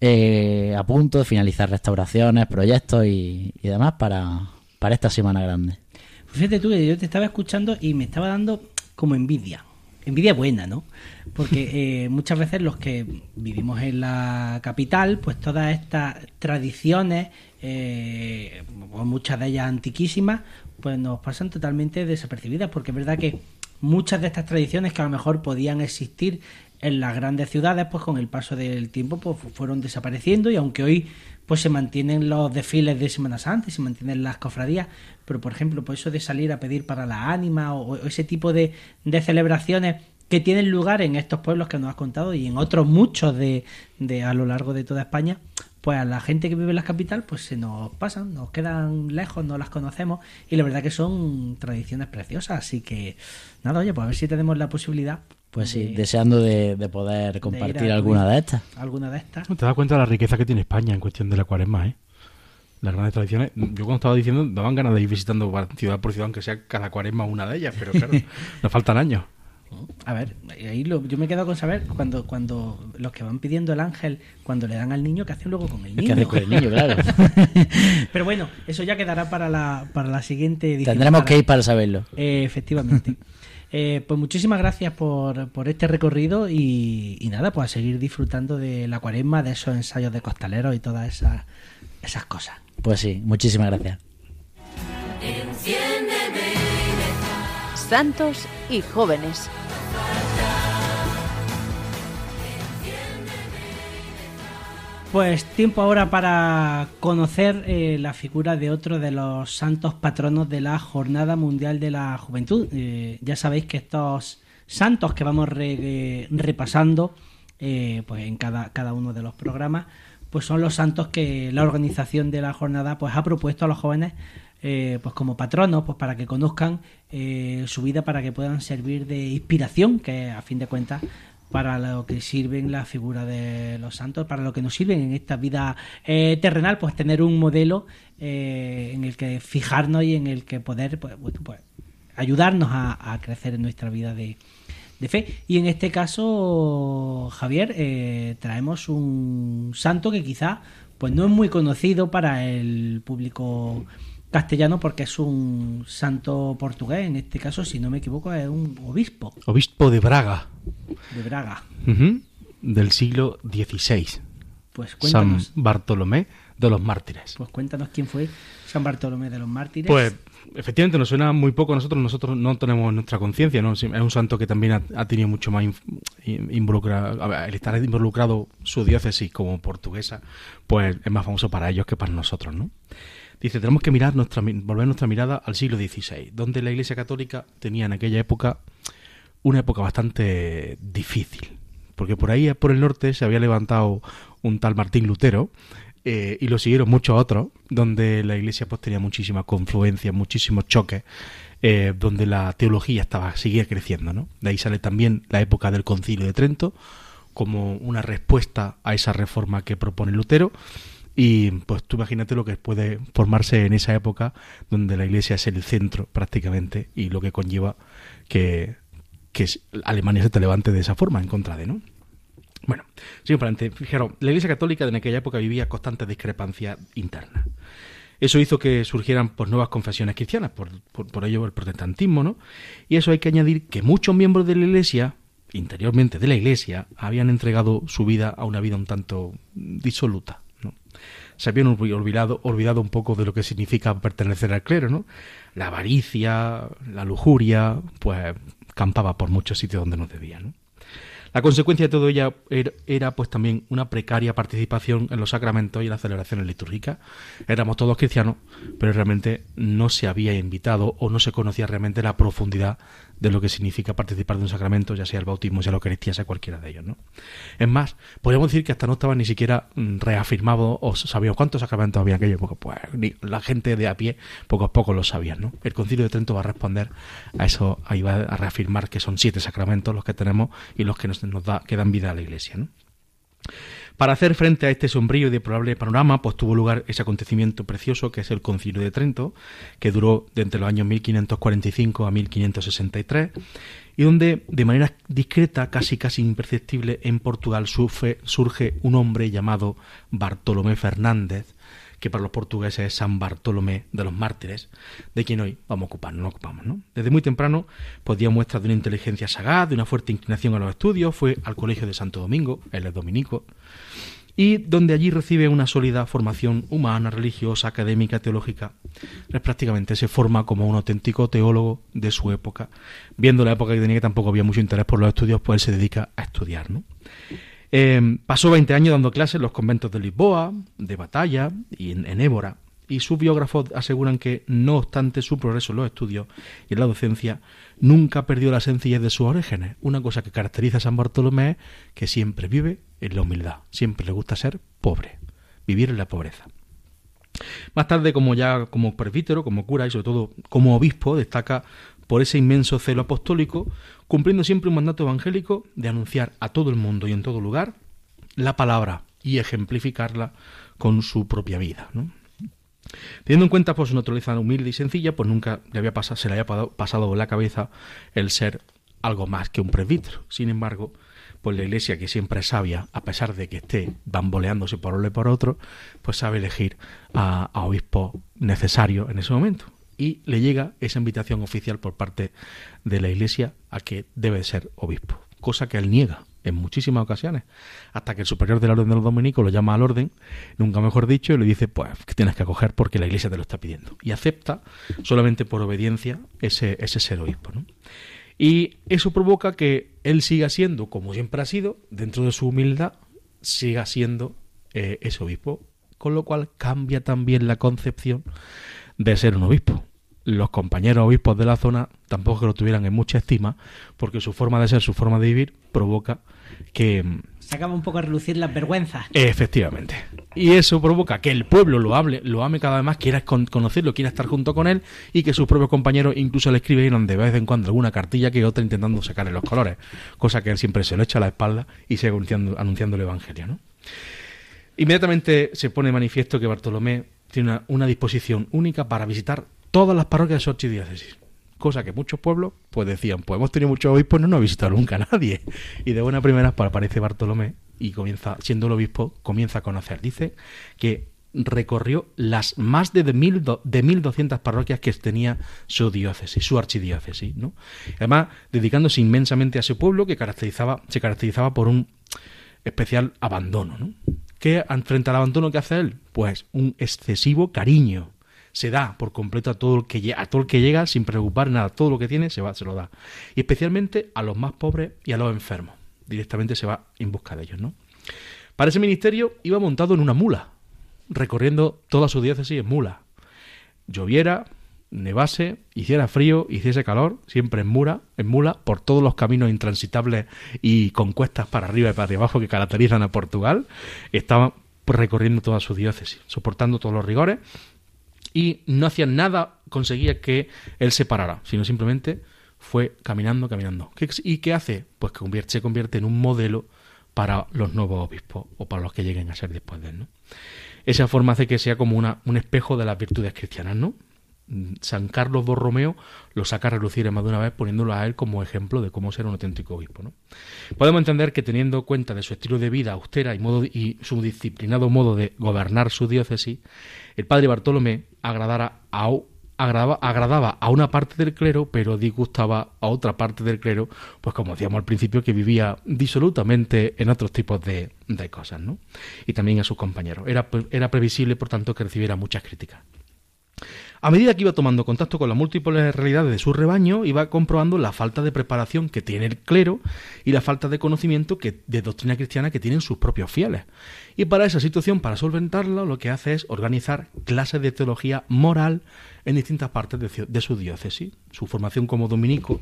eh, a punto, de finalizar restauraciones, proyectos y, y demás para, para esta Semana Grande. Fíjate tú que yo te estaba escuchando y me estaba dando como envidia. Envidia buena, ¿no? Porque eh, muchas veces los que vivimos en la capital, pues todas estas tradiciones, eh, o muchas de ellas antiquísimas, pues nos pasan totalmente desapercibidas, porque es verdad que muchas de estas tradiciones que a lo mejor podían existir en las grandes ciudades, pues con el paso del tiempo pues fueron desapareciendo y aunque hoy pues se mantienen los desfiles de Semana Santa se mantienen las cofradías, pero por ejemplo, pues eso de salir a pedir para la ánima o, o ese tipo de, de celebraciones que tienen lugar en estos pueblos que nos has contado y en otros muchos de, de a lo largo de toda España, pues a la gente que vive en la capital pues se nos pasan, nos quedan lejos, no las conocemos y la verdad que son tradiciones preciosas, así que nada, oye, pues a ver si tenemos la posibilidad Pues sí, de- deseando de, de poder de ir compartir a alguna de estas. Alguna de estas. Te das cuenta de la riqueza que tiene España en cuestión de la cuaresma, ¿eh? Las grandes tradiciones. Yo cuando estaba diciendo, daban ganas de ir visitando ciudad por ciudad, aunque sea cada cuaresma una de ellas, pero claro, nos faltan años. A ver, ahí lo- yo me quedo con saber cuando cuando los que van pidiendo el ángel, cuando le dan al niño, ¿qué hacen luego con el ¿Qué niño? haces con el niño, claro? Pero bueno, eso ya quedará para la, para la siguiente edición. Tendremos Para- que ir para saberlo. Eh, efectivamente. Eh, pues muchísimas gracias por, por este recorrido y, y nada, pues a seguir disfrutando de la cuaresma, de esos ensayos de costaleros y todas esas, esas cosas. Pues sí, muchísimas gracias. Santos y jóvenes. Pues tiempo ahora para conocer eh, la figura de otro de los santos patronos de la Jornada Mundial de la Juventud. Eh, ya sabéis que estos santos que vamos re- eh, repasando eh, pues en cada, cada uno de los programas, pues son los santos que la organización de la jornada pues ha propuesto a los jóvenes pues como patronos, pues para que conozcan su vida, para que puedan servir de inspiración, que a fin de cuentas para lo que sirven la figura de los santos, para lo que nos sirven en esta vida eh, terrenal, pues tener un modelo eh, en el que fijarnos y en el que poder pues, pues, ayudarnos a, crecer en nuestra vida de, de fe. Y en este caso, Javier, eh, traemos un santo que quizá pues no es muy conocido para el público castellano porque es un santo portugués, en este caso, si no me equivoco, es un obispo Obispo de Braga, de Braga. del siglo XVI. Pues San cuéntanos, Bartolomé de los Mártires. pues cuéntanos quién fue San Bartolomé de los Mártires. Pues efectivamente nos suena muy poco a nosotros, nosotros no tenemos nuestra conciencia, ¿no? Es un santo que también ha, ha tenido mucho más involucrado, el estar involucrado su diócesis como portuguesa, pues es más famoso para ellos que para nosotros, ¿no? Dice, tenemos que mirar nuestra, volver nuestra mirada al siglo XVI, donde la Iglesia Católica tenía en aquella época una época bastante difícil, porque por ahí, por el norte, se había levantado un tal Martín Lutero, eh, y lo siguieron muchos otros, donde la iglesia pues tenía muchísima confluencia, muchísimos choques, eh, donde la teología estaba seguía creciendo, ¿no? De ahí sale también la época del Concilio de Trento como una respuesta a esa reforma que propone Lutero y pues tú imagínate lo que puede formarse en esa época donde la iglesia es el centro prácticamente y lo que conlleva que, Alemania se te levante de esa forma en contra de, ¿no? Bueno, adelante. Fijaros, la Iglesia Católica en aquella época vivía constantes discrepancias internas. Eso hizo que surgieran pues, nuevas confesiones cristianas, por, por, por ello el protestantismo, ¿no? Y eso hay que añadir que muchos miembros de la Iglesia, interiormente de la Iglesia, habían entregado su vida a una vida un tanto disoluta. Se habían olvi- olvidado, un poco de lo que significa pertenecer al clero, ¿no? La avaricia, la lujuria, pues campaba por muchos sitios donde no debía, ¿no? La consecuencia de todo ello era, era, pues también una precaria participación en los sacramentos y en las celebraciones litúrgicas. Éramos todos cristianos, pero realmente no se había invitado o no se conocía realmente la profundidad de lo que significa participar de un sacramento, ya sea el bautismo, sea la Eucaristía, sea cualquiera de ellos. ¿no? Es más, podríamos decir que hasta no estaba ni siquiera mm, reafirmado o sabíamos cuántos sacramentos había en aquella época. Pues la gente de a pie poco a poco lo sabían. ¿no? El Concilio de Trento va a responder a eso, ahí va a reafirmar que son siete sacramentos los que tenemos y los que nos, nos da, que dan vida a la Iglesia. Para hacer frente a este sombrío y deplorable panorama, pues tuvo lugar ese acontecimiento precioso que es el Concilio de Trento, que duró de entre los años 1545 a 1563, y donde de manera discreta, casi casi imperceptible, en Portugal surge, surge un hombre llamado Bartolomé Fernández, que para los portugueses es San Bartolomé de los Mártires, de quien hoy vamos a ocupar, no ocupamos, ¿no? Desde muy temprano pues dio muestras de una inteligencia sagaz, de una fuerte inclinación a los estudios, fue al Colegio de Santo Domingo, él es dominico, y donde allí recibe una sólida formación humana, religiosa, académica, teológica. Prácticamente se forma como un auténtico teólogo de su época. Viendo la época que tenía que tampoco había mucho interés por los estudios, pues él se dedica a estudiar, ¿no? Eh, pasó 20 años dando clases en los conventos de Lisboa, de Batalla y en, en Évora. Y sus biógrafos aseguran que, no obstante su progreso en los estudios y en la docencia, nunca perdió la sencillez de sus orígenes. Una cosa que caracteriza a San Bartolomé es que siempre vive en la humildad, siempre le gusta ser pobre, vivir en la pobreza. Más tarde, como ya como presbítero, como cura y sobre todo como obispo, destaca por ese inmenso celo apostólico, cumpliendo siempre un mandato evangélico de anunciar a todo el mundo y en todo lugar la palabra y ejemplificarla con su propia vida. ¿no? Teniendo en cuenta pues, su naturaleza humilde y sencilla, pues nunca le había pasado, se le había pa- pasado la cabeza el ser algo más que un presbítero. Sin embargo, pues la iglesia, que siempre es sabia, a pesar de que esté bamboleándose por un lado y por otro, pues sabe elegir a, a obispo necesario en ese momento. Y le llega esa invitación oficial por parte de la iglesia a que debe ser obispo, cosa que él niega en muchísimas ocasiones, hasta que el superior de la orden de los dominicos lo llama al orden, nunca mejor dicho, y le dice, pues que tienes que acoger porque la iglesia te lo está pidiendo. Y acepta solamente por obediencia ese, ese ser obispo. Y eso provoca que él siga siendo, como siempre ha sido, dentro de su humildad, siga siendo eh, ese obispo, con lo cual cambia también la concepción de ser un obispo. Los compañeros obispos de la zona tampoco que lo tuvieran en mucha estima, porque su forma de ser, su forma de vivir, provoca que, mm, Sacaba un poco a relucir las vergüenzas. Efectivamente. Y eso provoca que el pueblo lo hable, lo ame cada vez más, quiera con- conocerlo, quiera estar junto con él y que sus propios compañeros incluso le escribieron de vez en cuando alguna cartilla que otra intentando sacarle los colores, cosa que él siempre se lo echa a la espalda y sigue anunciando, anunciando el evangelio, ¿no? Inmediatamente se pone manifiesto que Bartolomé tiene una, disposición única para visitar todas las parroquias de su archidiócesis. Cosa que muchos pueblos pues decían, pues hemos tenido muchos obispos, no nos ha visitado nunca nadie. Y de buena primera pues, aparece Bartolomé y comienza, siendo el obispo, comienza a conocer. Dice que recorrió las más de, mil do- de 1.200 parroquias que tenía su diócesis, su archidiócesis. ¿no? Además, dedicándose inmensamente a ese pueblo que caracterizaba, se caracterizaba por un especial abandono. ¿no? ¿Qué frente al abandono que hace él? Pues un excesivo cariño. Se da por completo a todo el que llega, a todo el que llega sin preocupar nada, todo lo que tiene se va, se lo da. Y especialmente a los más pobres y a los enfermos. Directamente se va en busca de ellos, ¿no? Para ese ministerio iba montado en una mula, recorriendo toda su diócesis en mula. Lloviera, nevase, hiciera frío, hiciese calor, siempre en mula, en mula, por todos los caminos intransitables y con cuestas para arriba y para abajo que caracterizan a Portugal, estaba recorriendo toda su diócesis, soportando todos los rigores y no hacía nada, conseguía que él se parara, sino simplemente fue caminando, caminando. ¿Qué- ¿Y qué hace? Pues que se convierte en un modelo para los nuevos obispos o para los que lleguen a ser después de él. ¿no? Esa forma hace que sea como una, un espejo de las virtudes cristianas, ¿no? Mm, San Carlos Borromeo lo saca a relucir más de una vez poniéndolo a él como ejemplo de cómo ser un auténtico obispo. ¿no? Podemos entender que teniendo cuenta de su estilo de vida austera y, modo, y su disciplinado modo de gobernar su diócesis, el padre Bartolomé agradara a, agradaba, a una parte del clero, pero disgustaba a otra parte del clero, pues como decíamos al principio, que vivía disolutamente en otros tipos de, cosas, ¿no? Y también a sus compañeros. Era previsible, por tanto, que recibiera muchas críticas. A medida que iba tomando contacto con las múltiples realidades de su rebaño, iba comprobando la falta de preparación que tiene el clero y la falta de conocimiento que, de doctrina cristiana que tienen sus propios fieles. Y para esa situación, para solventarla, lo que hace es organizar clases de teología moral en distintas partes de, su diócesis. Su formación como dominico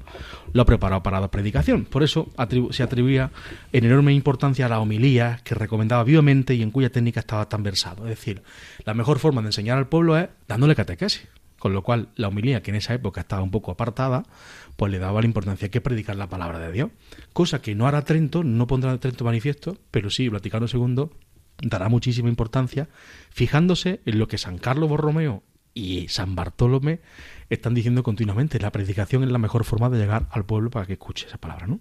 lo ha preparado para la predicación. Por eso se atribuía en enorme importancia a la homilía que recomendaba vivamente y en cuya técnica estaba tan versado. Es decir, la mejor forma de enseñar al pueblo es dándole catequesis con lo cual la homilía, que en esa época estaba un poco apartada, pues le daba la importancia que predicar la palabra de Dios. Cosa que no hará Trento, no pondrá Trento manifiesto, pero sí Vaticano II dará muchísima importancia fijándose en lo que San Carlos Borromeo y San Bartolomé están diciendo continuamente. La predicación es la mejor forma de llegar al pueblo para que escuche esa palabra, ¿no?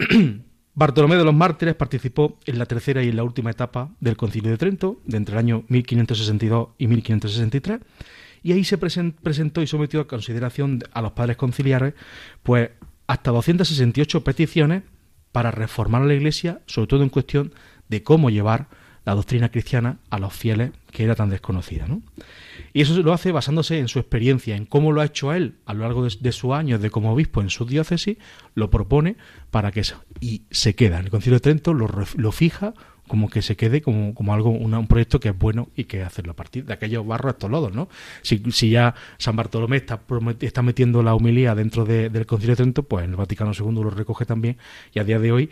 Bartolomé de los Mártires participó en la tercera y en la última etapa del Concilio de Trento, de entre el año 1562 y 1563, y ahí se presen- presentó y sometió a consideración a los padres conciliares, pues hasta 268 peticiones para reformar la Iglesia, sobre todo en cuestión de cómo llevar la doctrina cristiana a los fieles, que era tan desconocida, ¿no? Y eso lo hace basándose en su experiencia, en cómo lo ha hecho él a lo largo de, sus años de como obispo en su diócesis, lo propone para que eso. Y se queda. En el Concilio de Trento lo, lo fija como que se quede como, como algo, una- un proyecto que es bueno y que hacerlo a partir de aquellos barros estos lodos, ¿no? Si, si ya San Bartolomé está, está metiendo la humilía dentro de- del Concilio de Trento, pues el Vaticano II lo recoge también y a día de hoy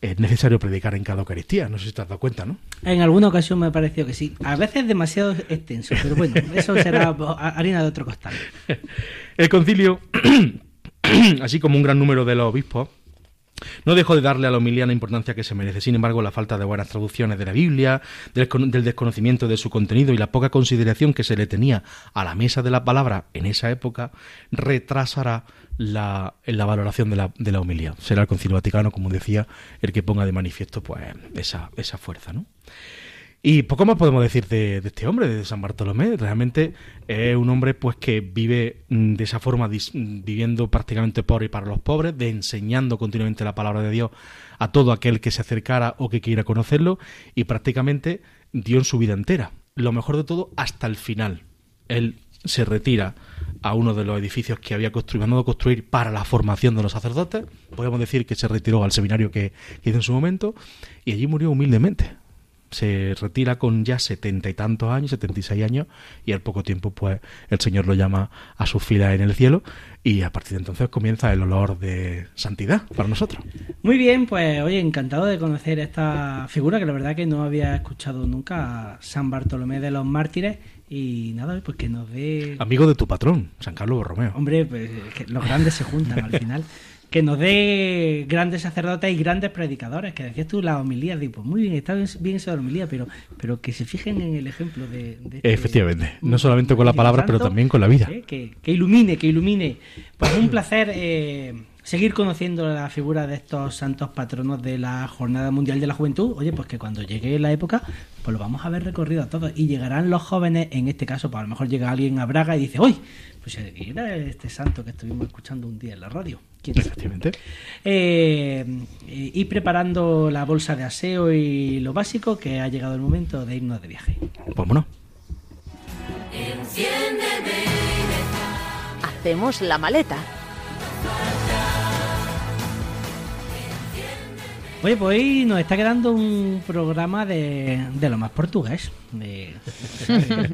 es necesario predicar en cada Eucaristía. No sé si te has dado cuenta, ¿no? En alguna ocasión me ha parecido que sí. A veces demasiado extenso, pero bueno, eso será harina de otro costal. El concilio, así como un gran número de los obispos, no dejó de darle a la homilía la importancia que se merece. Sin embargo, la falta de buenas traducciones de la Biblia, del, con- del desconocimiento de su contenido y la poca consideración que se le tenía a la mesa de la palabra en esa época retrasará la valoración de la, de la homilía. Será el Concilio Vaticano, como decía, el que ponga de manifiesto pues esa, esa fuerza, ¿no? Y poco más podemos decir de, este hombre, de San Bartolomé. Realmente es un hombre pues que vive mm, de esa forma, mm, viviendo prácticamente por y para los pobres, de enseñando continuamente la palabra de Dios a todo aquel que se acercara o que quiera conocerlo, y prácticamente dio en su vida entera. Lo mejor de todo, hasta el final. Él se retira a uno de los edificios que había construido, construir para la formación de los sacerdotes. Podemos decir que se retiró al seminario que que hizo en su momento, y allí murió humildemente se retira con ya setenta y tantos años, setenta y seis años, y al poco tiempo, pues, el Señor lo llama a sus filas en el cielo, y a partir de entonces comienza el olor de santidad para nosotros. Muy bien, pues oye, encantado de conocer esta figura que la verdad que no había escuchado nunca, a San Bartolomé de los Mártires, y nada, pues que nos dé... Amigo de tu patrón, San Carlos Borromeo. Hombre, pues que los grandes se juntan al final. Que nos dé grandes sacerdotes y grandes predicadores. Que decías tú la homilía, digo, pues muy bien, está bien, la homilía, pero, pero que se fijen en el ejemplo de. de este Efectivamente, no solamente con la palabra, pero también con la vida. ¿eh? Que, que ilumine, que ilumine. Pues un placer eh, seguir conociendo la figura de estos santos patronos de la Jornada Mundial de la Juventud. Oye, pues que cuando llegue la época, pues lo vamos a ver recorrido a todos. Y llegarán los jóvenes, en este caso, pues a lo mejor llega alguien a Braga y dice, ¡Uy! Pues era este santo que estuvimos escuchando un día en la radio. ¿Quién? Efectivamente. Eh, y preparando la bolsa de aseo y lo básico, que ha llegado el momento de irnos de viaje. Vámonos. Hacemos la maleta. Oye, pues hoy nos está quedando un programa de, de lo más portugués. Me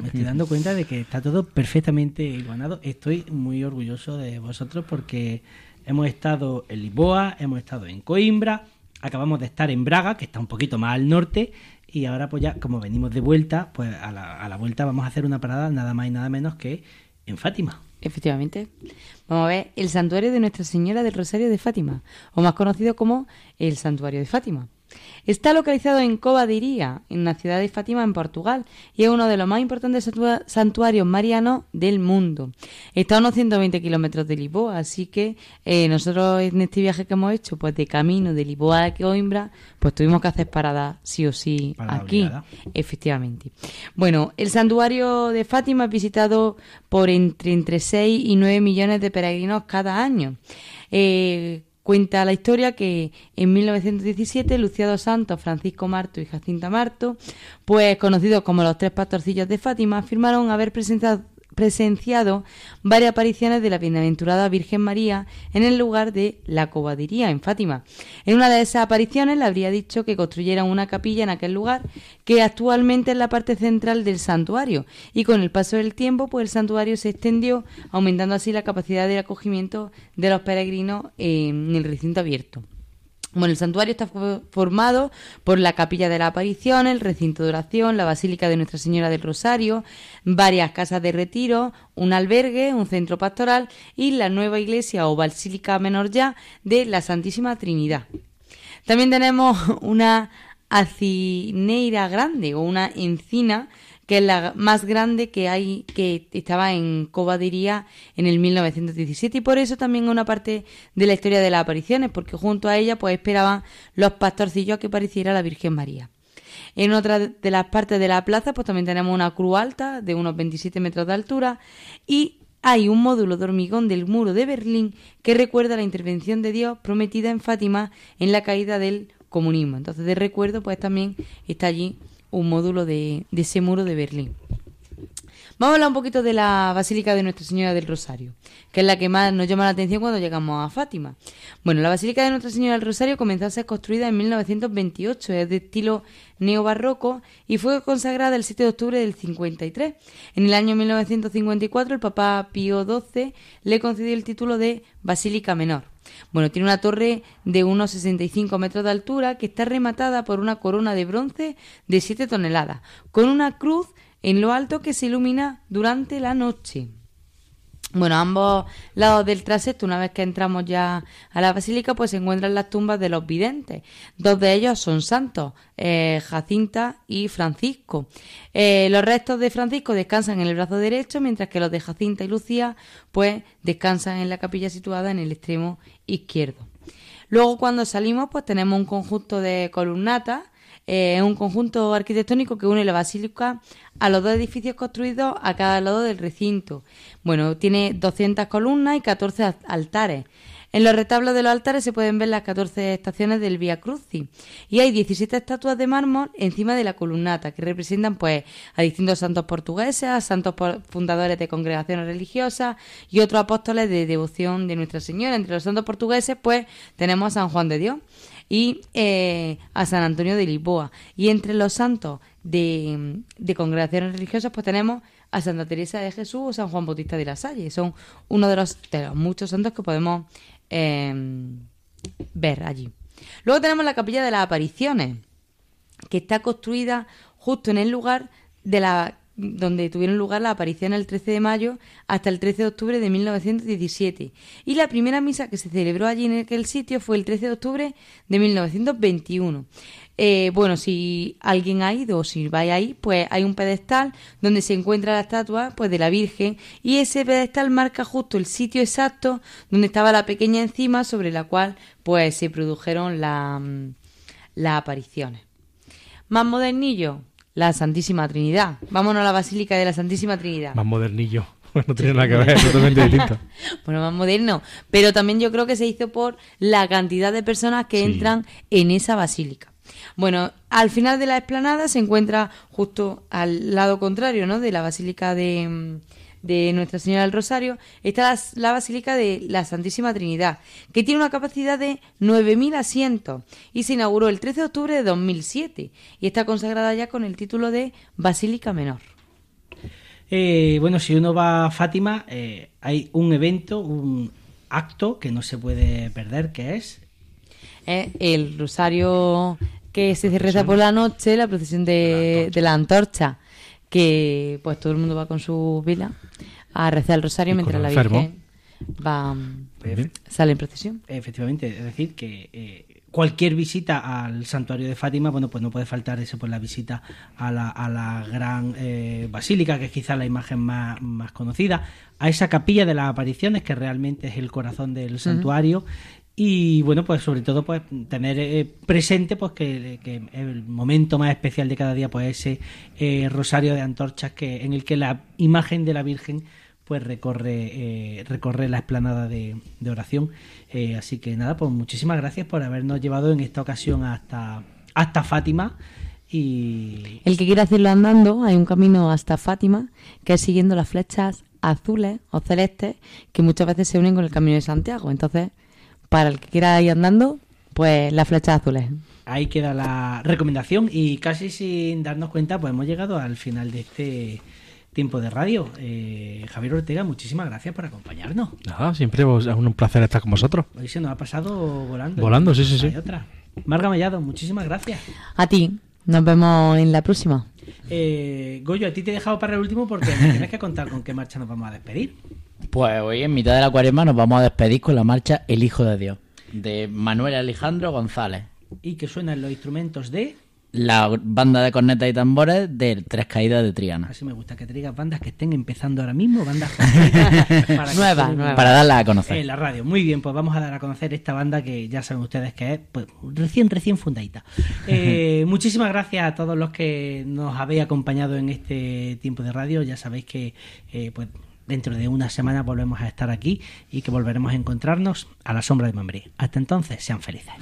estoy dando cuenta de que está todo perfectamente igualado. Estoy muy orgulloso de vosotros porque hemos estado en Lisboa, hemos estado en Coimbra, acabamos de estar en Braga, que está un poquito más al norte, y ahora pues ya, como venimos de vuelta, pues a la, a la vuelta vamos a hacer una parada nada más y nada menos que en Fátima. Efectivamente. Vamos a ver el santuario de Nuestra Señora del Rosario de Fátima, o más conocido como el Santuario de Fátima. Está localizado en Cova de Iría, en la ciudad de Fátima, en Portugal, y es uno de los más importantes santua- santuarios marianos del mundo. Está a unos 120 kilómetros de Lisboa, así que eh, nosotros en este viaje que hemos hecho, pues de camino de Lisboa a Coimbra, pues tuvimos que hacer parada sí o sí Parada aquí. obligada. Efectivamente. Bueno, el santuario de Fátima es visitado por entre, entre 6 y 9 millones de peregrinos cada año. Eh, cuenta la historia que en 1917 Luciano Santos, Francisco Marto y Jacinta Marto, pues conocidos como los tres pastorcillos de Fátima, afirmaron haber presenciado presenciado varias apariciones de la bienaventurada Virgen María en el lugar de la Cobadiría, en Fátima. En una de esas apariciones le habría dicho que construyeran una capilla en aquel lugar, que actualmente es la parte central del santuario, y con el paso del tiempo, pues el santuario se extendió, aumentando así la capacidad de acogimiento de los peregrinos en el recinto abierto. Bueno, el santuario está fo- formado por la capilla de la aparición, el recinto de oración, la basílica de Nuestra Señora del Rosario, varias casas de retiro, un albergue, un centro pastoral y la nueva iglesia o basílica menor ya de la Santísima Trinidad. También tenemos una acineira grande o una encina que es la más grande que hay que estaba en Cobadería en el 1917 y por eso también una parte de la historia de las apariciones porque junto a ella pues esperaban los pastorcillos que apareciera la Virgen María. En otra de las partes de la plaza pues también tenemos una cruz alta de unos 27 metros de altura y hay un módulo de hormigón del muro de Berlín que recuerda la intervención de Dios prometida en Fátima en la caída del comunismo. Entonces, de recuerdo, pues también está allí un módulo de, de ese muro de Berlín. Vamos a hablar un poquito de la Basílica de Nuestra Señora del Rosario, que es la que más nos llama la atención cuando llegamos a Fátima. Bueno, la Basílica de Nuestra Señora del Rosario comenzó a ser construida en 1928, es de estilo neobarroco y fue consagrada el 7 de octubre del 53. En el año 1954 el Papa Pío XII le concedió el título de Basílica Menor. Bueno, tiene una torre de unos 65 metros de altura que está rematada por una corona de bronce de 7 toneladas, con una cruz en lo alto que se ilumina durante la noche. Bueno, a ambos lados del trasepto, una vez que entramos ya a la basílica, pues se encuentran las tumbas de los videntes. Dos de ellos son santos, eh, Jacinta y Francisco. Eh, los restos de Francisco descansan en el brazo derecho, mientras que los de Jacinta y Lucía, pues descansan en la capilla situada en el extremo izquierdo. Luego, cuando salimos, pues tenemos un conjunto de columnatas eh, un conjunto arquitectónico que une la basílica a los dos edificios construidos a cada lado del recinto. Bueno, tiene 200 columnas y 14 al- altares. En los retablos de los altares se pueden ver las 14 estaciones del Via Crucis y hay 17 estatuas de mármol encima de la columnata que representan pues a distintos santos portugueses, a santos fundadores de congregaciones religiosas y otros apóstoles de devoción de Nuestra Señora. Entre los santos portugueses pues tenemos a San Juan de Dios y eh, a San Antonio de Lisboa. Y entre los santos de, de congregaciones religiosas, pues tenemos a Santa Teresa de Jesús o San Juan Bautista de la Salle. Son uno de los, muchos santos que podemos eh, ver allí. Luego tenemos la capilla de las apariciones, que está construida justo en el lugar de la donde tuvieron lugar las apariciones el 13 de mayo hasta el 13 de octubre de 1917. Y la primera misa que se celebró allí en aquel sitio fue el 13 de octubre de 1921. Eh, bueno, si alguien ha ido o si vais ahí, pues hay un pedestal donde se encuentra la estatua pues de la Virgen y ese pedestal marca justo el sitio exacto donde estaba la pequeña encima sobre la cual pues se produjeron la, mm, las apariciones. Más modernillo, la Santísima Trinidad. Vámonos a la Basílica de la Santísima Trinidad. Más modernillo. No tiene nada que ver, es totalmente distinto. Bueno, más moderno. Pero también yo creo que se hizo por la cantidad de personas que Sí. entran en esa basílica. Bueno, al final de la explanada se encuentra justo al lado contrario, ¿no? De la basílica de, mm, de Nuestra Señora del Rosario, está la, la basílica de la Santísima Trinidad, que tiene una capacidad de 9.000 asientos y se inauguró el 13 de octubre de 2007 y está consagrada ya con el título de Basílica Menor. Eh, bueno, si uno va a Fátima, eh, hay un evento, un acto que no se puede perder, que es ¿eh? el rosario que se reza por la noche, la procesión de, de la antorcha, que pues todo el mundo va con su vela a rezar el rosario Y mientras la. Virgen va sale en procesión. Efectivamente, es decir, que eh, cualquier visita al santuario de Fátima, bueno, pues no puede faltar eso, pues la visita a la, a la gran eh, basílica, que es quizá la imagen más, más conocida, a esa capilla de las apariciones, que realmente es el corazón del santuario. Y bueno, pues sobre todo pues tener eh, presente pues que, el momento más especial de cada día pues ese eh, rosario de antorchas que en el que la imagen de la Virgen pues recorre eh, recorre la explanada de, de oración. Eh, así que nada, pues muchísimas gracias por habernos llevado en esta ocasión hasta hasta Fátima y El que quiera hacerlo andando, hay un camino hasta Fátima, que es siguiendo las flechas azules o celestes que muchas veces se unen con el camino de Santiago. Entonces, para el que quiera ir andando, pues las flechas azules. ahí queda la recomendación y casi sin darnos cuenta pues hemos llegado al final de este tiempo de radio. Eh, Javier Ortega, muchísimas gracias por acompañarnos. Nada, siempre es un placer estar con vosotros. Hoy se nos ha pasado volando. Volando, sí, sí, Hay sí. otra. Marga Mellado, muchísimas gracias. A ti. Nos vemos en la próxima. Eh, Goyo, a ti te he dejado para el último porque me tienes que contar con qué marcha nos vamos a despedir. Pues hoy en mitad de la cuaresma nos vamos a despedir con la marcha El Hijo de Dios, de Manuel Alejandro González. Y que suenan los instrumentos de... La banda de cornetas y tambores de Tres Caídas de Triana. Así me gusta que te digas bandas que estén empezando ahora mismo, bandas para que Nueva, suenen nueva. Para darla a conocer. En la radio. Muy bien, pues vamos a dar a conocer esta banda que ya saben ustedes que es pues, recién, recién fundadita. Eh, muchísimas gracias a todos los que nos habéis acompañado en este tiempo de radio. Ya sabéis que eh, pues dentro de una semana volvemos a estar aquí y que volveremos a encontrarnos a la sombra de Mambré. Hasta entonces, sean felices.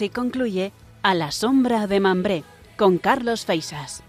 Así concluye A la sombra de Mambré con Carlos Feisas.